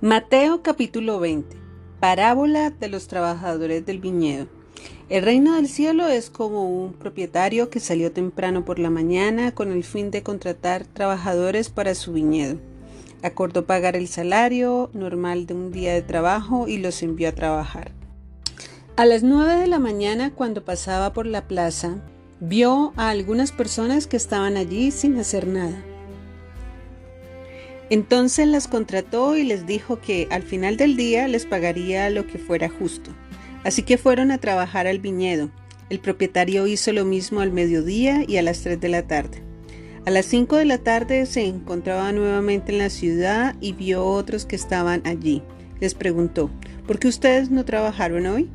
Mateo capítulo 20. Parábola de los trabajadores del viñedo. El reino del cielo es como un propietario que salió temprano por la mañana con el fin de contratar trabajadores para su viñedo. Acordó pagar el salario normal de un día de trabajo y los envió a trabajar. A las nueve de la mañana, cuando pasaba por la plaza, vio a algunas personas que estaban allí sin hacer nada. Entonces las contrató y les dijo que al final del día les pagaría lo que fuera justo. Así que fueron a trabajar al viñedo. El propietario hizo lo mismo al mediodía y a las 3 de la tarde. A las 5 de la tarde se encontraba nuevamente en la ciudad y vio otros que estaban allí. Les preguntó, ¿por qué ustedes no trabajaron hoy?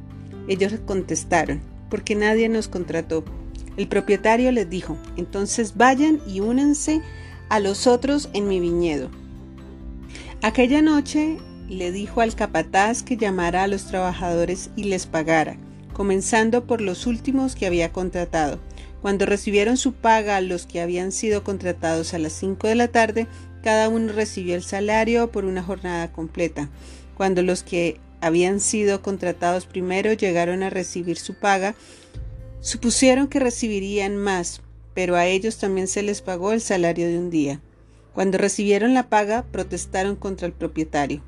Ellos contestaron, porque nadie nos contrató. El propietario les dijo, entonces vayan y únanse a los otros en mi viñedo. Aquella noche le dijo al capataz que llamara a los trabajadores y les pagara, comenzando por los últimos que había contratado. Cuando recibieron su paga los que habían sido contratados a las 5 de la tarde, cada uno recibió el salario por una jornada completa. Cuando los que habían sido contratados primero llegaron a recibir su paga, supusieron que recibirían más, pero a ellos también se les pagó el salario de un día. Cuando recibieron la paga, protestaron contra el propietario.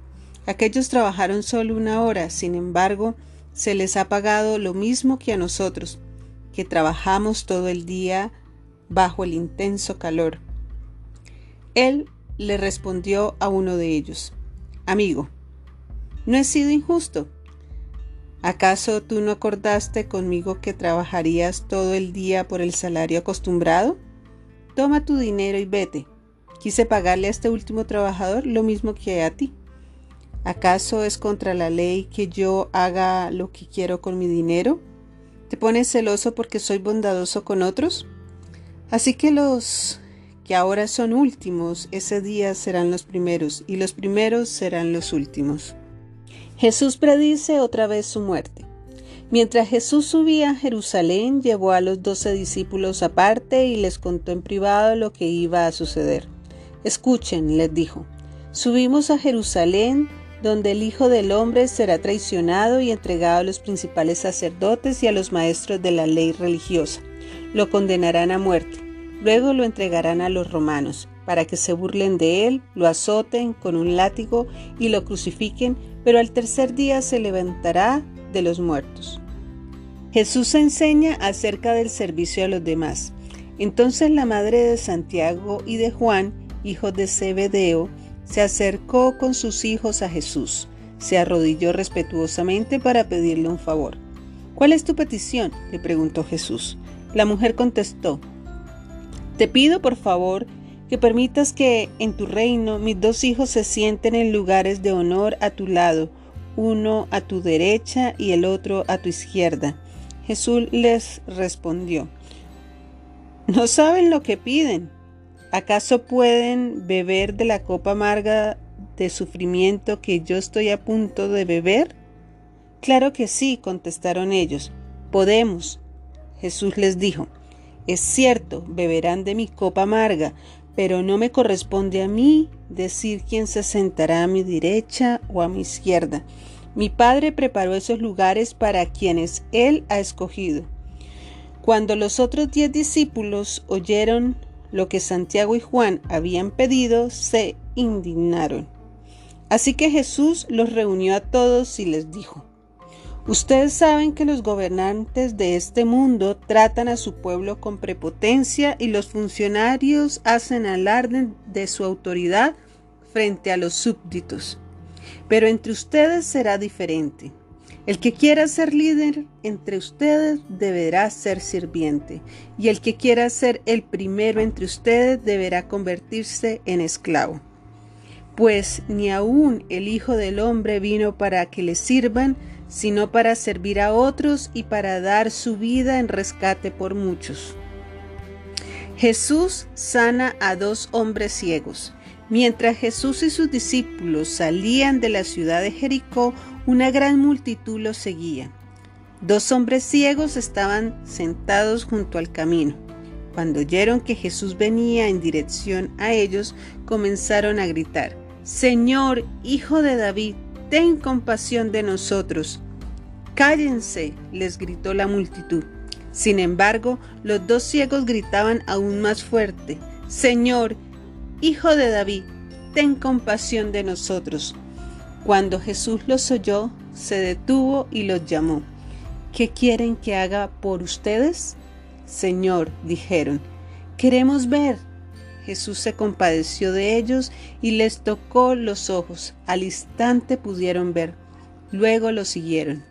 Aquellos trabajaron solo una hora, sin embargo, se les ha pagado lo mismo que a nosotros, que trabajamos todo el día bajo el intenso calor. Él le respondió a uno de ellos, Amigo, ¿no he sido injusto? ¿Acaso tú no acordaste conmigo que trabajarías todo el día por el salario acostumbrado? Toma tu dinero y vete. Quise pagarle a este último trabajador lo mismo que a ti. ¿Acaso es contra la ley que yo haga lo que quiero con mi dinero? ¿Te pones celoso porque soy bondadoso con otros? Así que los que ahora son últimos, ese día serán los primeros, y los primeros serán los últimos. Jesús predice otra vez su muerte. Mientras Jesús subía a Jerusalén, llevó a los doce discípulos aparte y les contó en privado lo que iba a suceder. Escuchen, les dijo, subimos a Jerusalén, donde el Hijo del Hombre será traicionado y entregado a los principales sacerdotes y a los maestros de la ley religiosa. Lo condenarán a muerte, luego lo entregarán a los romanos, para que se burlen de él, lo azoten con un látigo y lo crucifiquen, pero al tercer día se levantará de los muertos. Jesús enseña acerca del servicio a los demás. Entonces la madre de Santiago y de Juan hijo de Zebedeo, se acercó con sus hijos a Jesús, se arrodilló respetuosamente para pedirle un favor. ¿Cuál es tu petición? le preguntó Jesús. La mujer contestó, Te pido por favor que permitas que en tu reino mis dos hijos se sienten en lugares de honor a tu lado, uno a tu derecha y el otro a tu izquierda. Jesús les respondió, No saben lo que piden. ¿Acaso pueden beber de la copa amarga de sufrimiento que yo estoy a punto de beber? Claro que sí, contestaron ellos. Podemos. Jesús les dijo, es cierto, beberán de mi copa amarga, pero no me corresponde a mí decir quién se sentará a mi derecha o a mi izquierda. Mi Padre preparó esos lugares para quienes Él ha escogido. Cuando los otros diez discípulos oyeron lo que Santiago y Juan habían pedido, se indignaron. Así que Jesús los reunió a todos y les dijo, Ustedes saben que los gobernantes de este mundo tratan a su pueblo con prepotencia y los funcionarios hacen alarde de su autoridad frente a los súbditos. Pero entre ustedes será diferente. El que quiera ser líder entre ustedes deberá ser sirviente, y el que quiera ser el primero entre ustedes deberá convertirse en esclavo. Pues ni aun el Hijo del Hombre vino para que le sirvan, sino para servir a otros y para dar su vida en rescate por muchos. Jesús sana a dos hombres ciegos. Mientras Jesús y sus discípulos salían de la ciudad de Jericó, una gran multitud los seguía. Dos hombres ciegos estaban sentados junto al camino. Cuando oyeron que Jesús venía en dirección a ellos, comenzaron a gritar, Señor, Hijo de David, ten compasión de nosotros. Cállense, les gritó la multitud. Sin embargo, los dos ciegos gritaban aún más fuerte, Señor, Hijo de David, ten compasión de nosotros. Cuando Jesús los oyó, se detuvo y los llamó. ¿Qué quieren que haga por ustedes? Señor, dijeron, queremos ver. Jesús se compadeció de ellos y les tocó los ojos. Al instante pudieron ver. Luego lo siguieron.